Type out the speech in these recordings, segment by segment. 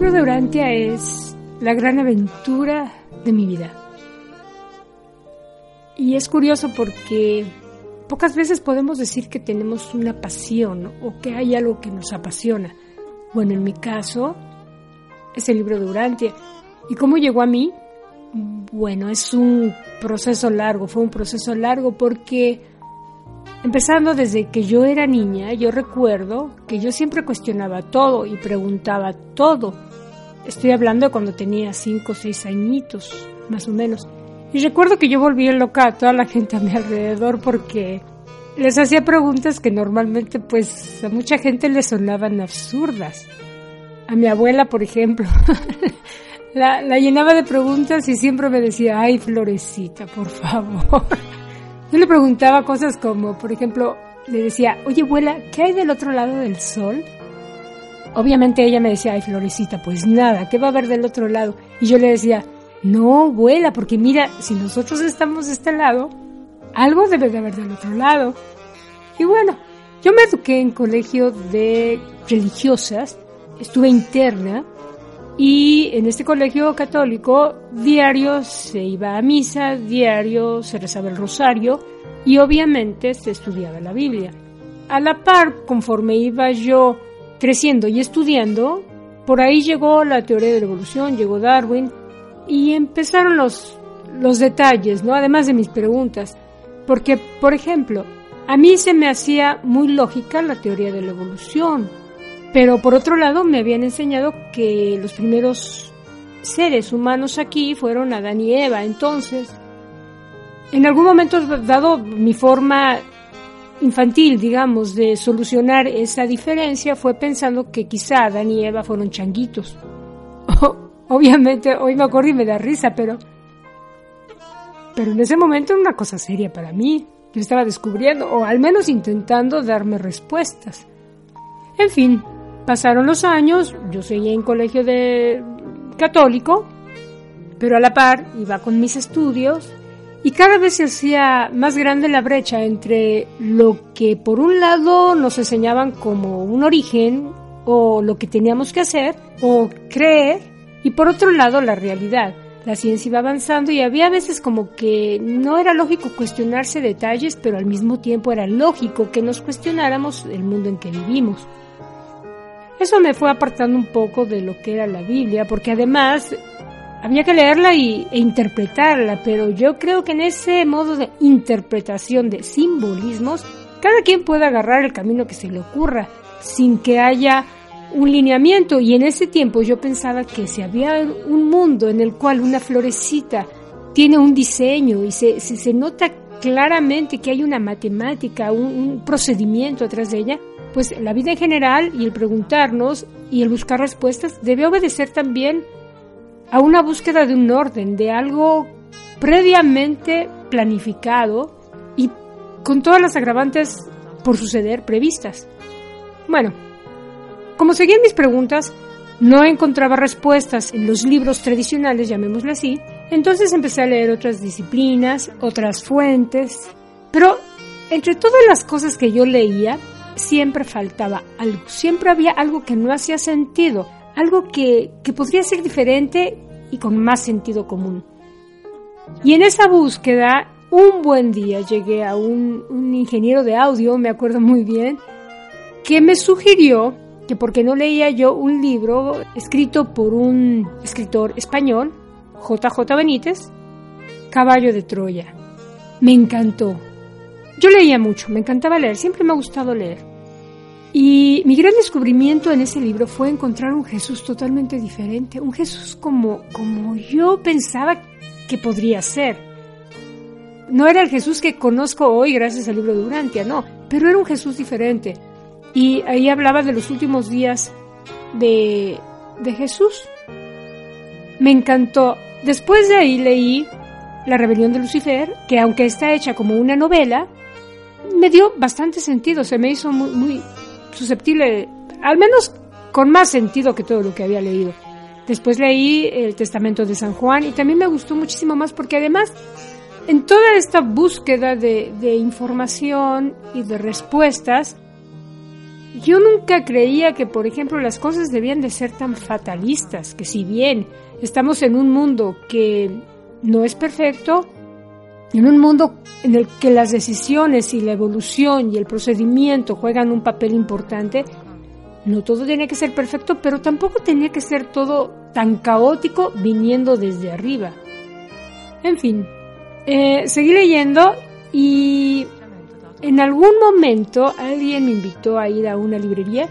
Libro de Urantia es la gran aventura de mi vida. Y es curioso porque pocas veces podemos decir que tenemos una pasión o que hay algo que nos apasiona. Bueno, en mi caso es el libro de Urantia. ¿Y cómo llegó a mí? Bueno, es un proceso largo, fue un proceso largo porque empezando desde que yo era niña, yo recuerdo que yo siempre cuestionaba todo y preguntaba todo. Estoy hablando cuando tenía cinco o seis añitos, más o menos. Y recuerdo que yo volvía loca a toda la gente a mi alrededor porque les hacía preguntas que normalmente pues a mucha gente le sonaban absurdas. A mi abuela, por ejemplo, la, la, llenaba de preguntas y siempre me decía, ay, Florecita, por favor. Yo le preguntaba cosas como, por ejemplo, le decía, oye, abuela, ¿qué hay del otro lado del sol? Obviamente ella me decía, ay, Florecita, pues nada, ¿qué va a haber del otro lado? Y yo le decía, no, abuela, porque mira, si nosotros estamos de este lado, algo debe de haber del otro lado. Y bueno, yo me eduqué en colegio de religiosas, estuve interna y en este colegio católico diario se iba a misa, diario se rezaba el rosario y obviamente se estudiaba la Biblia. A la par, conforme iba yo creciendo y estudiando, por ahí llegó la teoría de la evolución, llegó Darwin y empezaron los, los detalles, ¿no? Además de mis preguntas. Porque, por ejemplo, a mí se me hacía muy lógica la teoría de la evolución, pero por otro lado me habían enseñado que los primeros seres humanos aquí fueron Adán y Eva. Entonces, en algún momento dado mi forma infantil, digamos, de solucionar esa diferencia fue pensando que quizá Adán y Eva fueron changuitos. Obviamente hoy me acuerdo y me da risa, pero pero en ese momento era una cosa seria para mí. Yo estaba descubriendo o al menos intentando darme respuestas. En fin, Pasaron los años, yo seguía en colegio de católico, pero a la par iba con mis estudios y cada vez se hacía más grande la brecha entre lo que por un lado nos enseñaban como un origen o lo que teníamos que hacer o creer y por otro lado la realidad. La ciencia iba avanzando y había veces como que no era lógico cuestionarse detalles, pero al mismo tiempo era lógico que nos cuestionáramos el mundo en que vivimos. Eso me fue apartando un poco de lo que era la Biblia, porque además había que leerla y, e interpretarla, pero yo creo que en ese modo de interpretación de simbolismos, cada quien puede agarrar el camino que se le ocurra, sin que haya un lineamiento. Y en ese tiempo yo pensaba que si había un mundo en el cual una florecita tiene un diseño y se, se, nota claramente que hay una matemática, un, un procedimiento atrás de ella, pues la vida en general y el preguntarnos y el buscar respuestas debe obedecer también a una búsqueda de un orden, de algo previamente planificado y con todas las agravantes por suceder previstas. Bueno, como seguían mis preguntas, no encontraba respuestas en los libros tradicionales, llamémosle así, entonces empecé a leer otras disciplinas, otras fuentes, pero entre todas las cosas que yo leía, siempre faltaba algo, siempre había algo que no hacía sentido, algo que, podría ser diferente y con más sentido común. Y en esa búsqueda, un buen día llegué a un, un ingeniero de audio, me acuerdo muy bien, que me sugirió que porque no leía yo un libro escrito por un escritor español, JJ Benítez, Caballo de Troya. Me encantó. Yo leía mucho, me encantaba leer, siempre me ha gustado leer. Y mi gran descubrimiento en ese libro fue encontrar un Jesús totalmente diferente, un Jesús como, como yo pensaba que podría ser. No era el Jesús que conozco hoy gracias al libro de Urantia, no, pero era un Jesús diferente. Y ahí hablaba de los últimos días de, de Jesús. Me encantó. Después de ahí leí La rebelión de Lucifer, que aunque está hecha como una novela, me dio bastante sentido, se me hizo muy, muy susceptible, al menos con más sentido que todo lo que había leído. Después leí el Testamento de San Juan y también me gustó muchísimo más porque además en toda esta búsqueda de, de información y de respuestas, yo nunca creía que, por ejemplo, las cosas debían de ser tan fatalistas, que si bien estamos en un mundo que no es perfecto, en un mundo en el que las decisiones y la evolución y el procedimiento juegan un papel importante, no todo tenía que ser perfecto, pero tampoco tenía que ser todo tan caótico viniendo desde arriba. En fin, eh, seguí leyendo y en algún momento alguien me invitó a ir a una librería.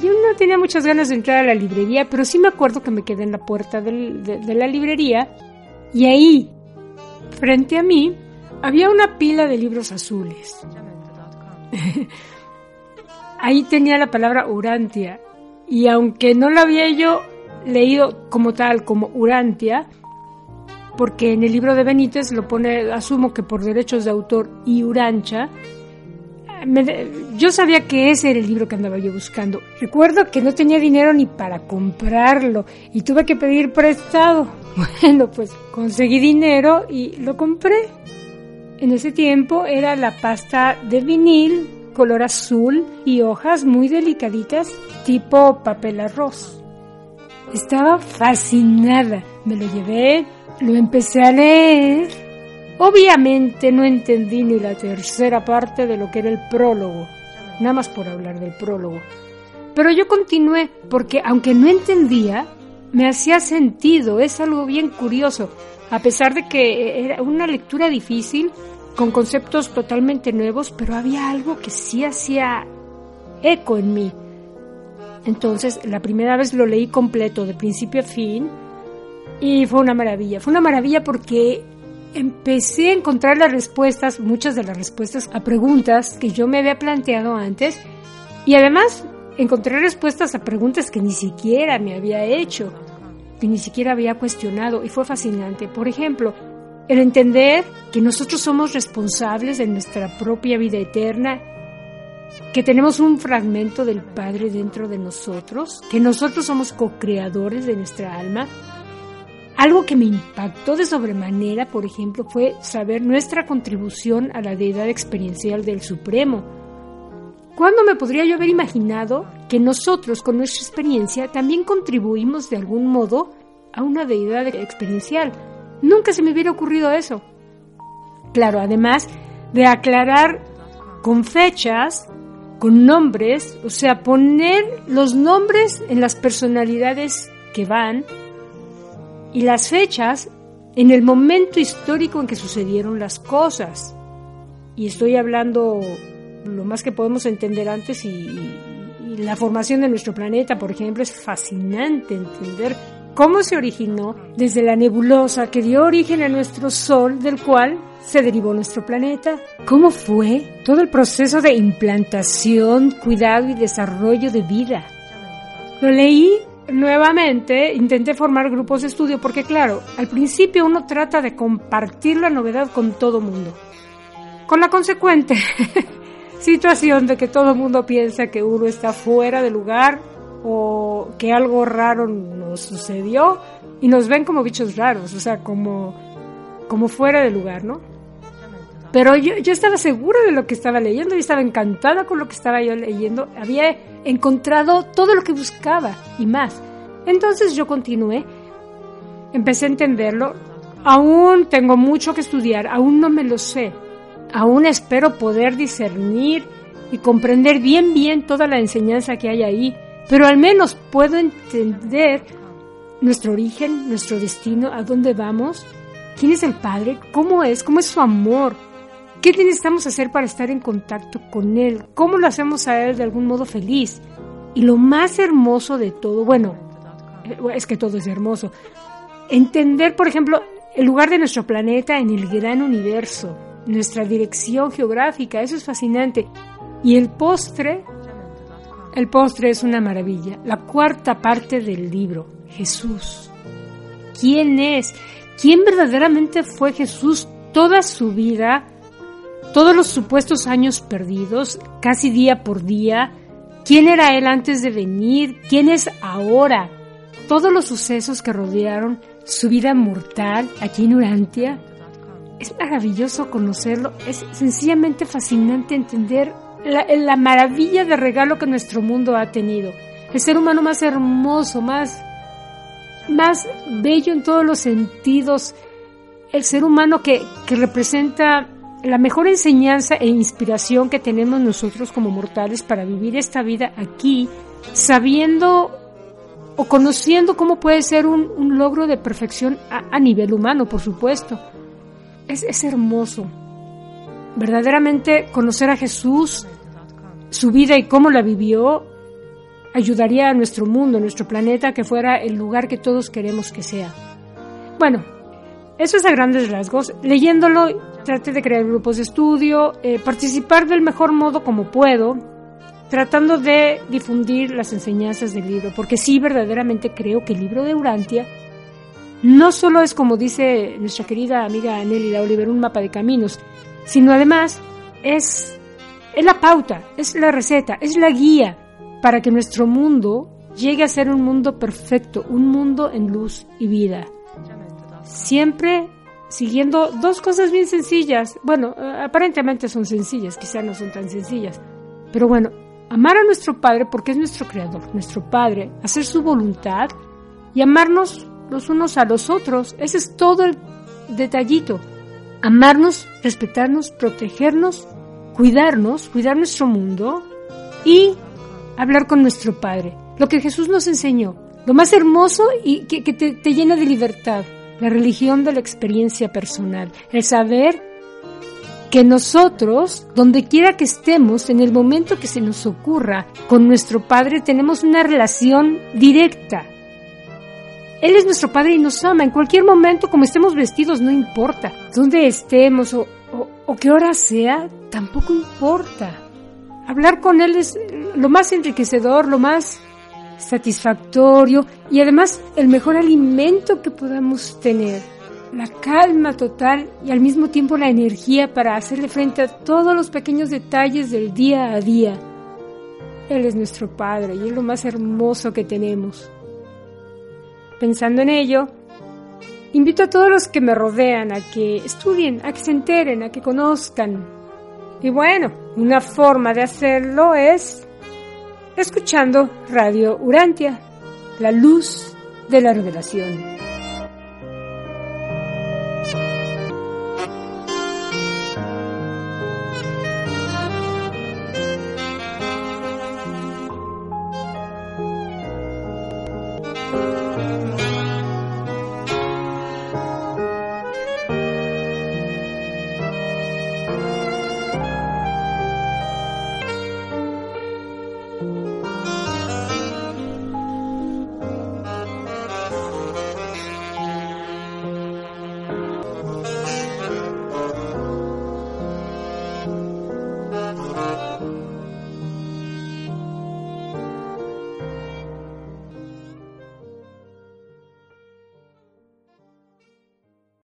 Yo no tenía muchas ganas de entrar a la librería, pero sí me acuerdo que me quedé en la puerta de la librería y ahí Frente a mí había una pila de libros azules. Ahí tenía la palabra Urantia y aunque no la había yo leído como tal, como Urantia, porque en el libro de Benítez lo pone, asumo que por derechos de autor y Urancha, yo sabía que ese era el libro que andaba yo buscando. Recuerdo que no tenía dinero ni para comprarlo y tuve que pedir prestado. Bueno, pues conseguí dinero y lo compré. En ese tiempo era la pasta de vinil, color azul y hojas muy delicaditas, tipo papel arroz. Estaba fascinada. Me lo llevé, lo empecé a leer Obviamente no entendí ni la tercera parte de lo que era el prólogo, nada más por hablar del prólogo. Pero yo continué porque aunque no entendía, me hacía sentido, es algo bien curioso, a pesar de que era una lectura difícil, con conceptos totalmente nuevos, pero había algo que sí hacía eco en mí. Entonces, la primera vez lo leí completo, de principio a fin, y fue una maravilla. Fue una maravilla porque empecé a encontrar las respuestas, muchas de las respuestas a preguntas que yo me había planteado antes y además encontré respuestas a preguntas que ni siquiera me había hecho, que ni siquiera había cuestionado y fue fascinante. Por ejemplo, el entender que nosotros somos responsables de nuestra propia vida eterna, que tenemos un fragmento del Padre dentro de nosotros, que nosotros somos co-creadores de nuestra alma, algo que me impactó de sobremanera, por ejemplo, fue saber nuestra contribución a la deidad experiencial del Supremo. ¿Cuándo me podría yo haber imaginado que nosotros, con nuestra experiencia, también contribuimos de algún modo a una deidad experiencial? Nunca se me hubiera ocurrido eso. Claro, además de aclarar con fechas, con nombres, o sea, poner los nombres en las personalidades que van y las fechas en el momento histórico en que sucedieron las cosas. Y estoy hablando lo más que podemos entender antes y, la formación de nuestro planeta, por ejemplo, es fascinante entender cómo se originó desde la nebulosa que dio origen a nuestro Sol, del cual se derivó nuestro planeta, cómo fue todo el proceso de implantación, cuidado y desarrollo de vida. Lo leí nuevamente intenté formar grupos de estudio porque claro, al principio uno trata de compartir la novedad con todo mundo. Con la consecuente situación de que todo el mundo piensa que uno está fuera de lugar o que algo raro nos sucedió y nos ven como bichos raros, o sea, como, como fuera de lugar, ¿no? Pero yo, yo estaba segura de lo que estaba leyendo y estaba encantada con lo que estaba yo leyendo. Había encontrado todo lo que buscaba y más. Entonces yo continué, empecé a entenderlo. Aún tengo mucho que estudiar, aún no me lo sé. Aún espero poder discernir y comprender bien bien toda la enseñanza que hay ahí, pero al menos puedo entender nuestro origen, nuestro destino, a dónde vamos, quién es el Padre, cómo es, cómo es su amor, ¿Qué necesitamos hacer para estar en contacto con Él? ¿Cómo lo hacemos a Él de algún modo feliz? Y lo más hermoso de todo, bueno, eh, es que todo es hermoso, entender, por ejemplo, el lugar de nuestro planeta en el gran universo, nuestra dirección geográfica, eso es fascinante. Y el postre, el postre es una maravilla, la cuarta parte del libro, Jesús. ¿Quién es? ¿Quién verdaderamente fue Jesús toda su vida? Todos los supuestos años perdidos, casi día por día. ¿Quién era Él antes de venir? ¿Quién es ahora? Todos los sucesos que rodearon su vida mortal aquí en Urantia. Es maravilloso conocerlo, es sencillamente fascinante entender la, la, maravilla de regalo que nuestro mundo ha tenido. El ser humano más hermoso, más, más bello en todos los sentidos. El ser humano que, que representa la mejor enseñanza e inspiración que tenemos nosotros como mortales para vivir esta vida aquí, sabiendo o conociendo cómo puede ser un, logro de perfección a, nivel humano, por supuesto. Es, es hermoso. Verdaderamente conocer a Jesús, su vida y cómo la vivió, ayudaría a nuestro mundo, a nuestro planeta, que fuera el lugar que todos queremos que sea. Bueno, eso es a grandes rasgos. Leyéndolo, traté de crear grupos de estudio, eh, participar del mejor modo como puedo, tratando de difundir las enseñanzas del libro, porque sí verdaderamente creo que el libro de Urantia no solo es, como dice nuestra querida amiga Nelly Oliver, un mapa de caminos, sino además es, es la pauta, es la receta, es la guía para que nuestro mundo llegue a ser un mundo perfecto, un mundo en luz y vida. Siempre siguiendo dos cosas bien sencillas. Bueno, aparentemente son sencillas, quizá no son tan sencillas. Pero bueno, amar a nuestro Padre porque es nuestro Creador, nuestro Padre, hacer su voluntad y amarnos los unos a los otros. Ese es todo el detallito. Amarnos, respetarnos, protegernos, cuidarnos, cuidar nuestro mundo y hablar con nuestro Padre. Lo que Jesús nos enseñó, lo más hermoso y que, te llena de libertad, la religión de la experiencia personal, el saber que nosotros, donde quiera que estemos, en el momento que se nos ocurra, con nuestro Padre tenemos una relación directa. Él es nuestro Padre y nos ama. En cualquier momento, como estemos vestidos, no importa. Donde estemos o, o, qué hora sea, tampoco importa. Hablar con Él es lo más enriquecedor, lo más satisfactorio y además el mejor alimento que podamos tener la calma total y al mismo tiempo la energía para hacerle frente a todos los pequeños detalles del día a día. Él es nuestro Padre y es lo más hermoso que tenemos. Pensando en ello, invito a todos los que me rodean a que estudien, a que se enteren, a que conozcan. Y bueno, una forma de hacerlo es escuchando Radio Urantia, la luz de la revelación.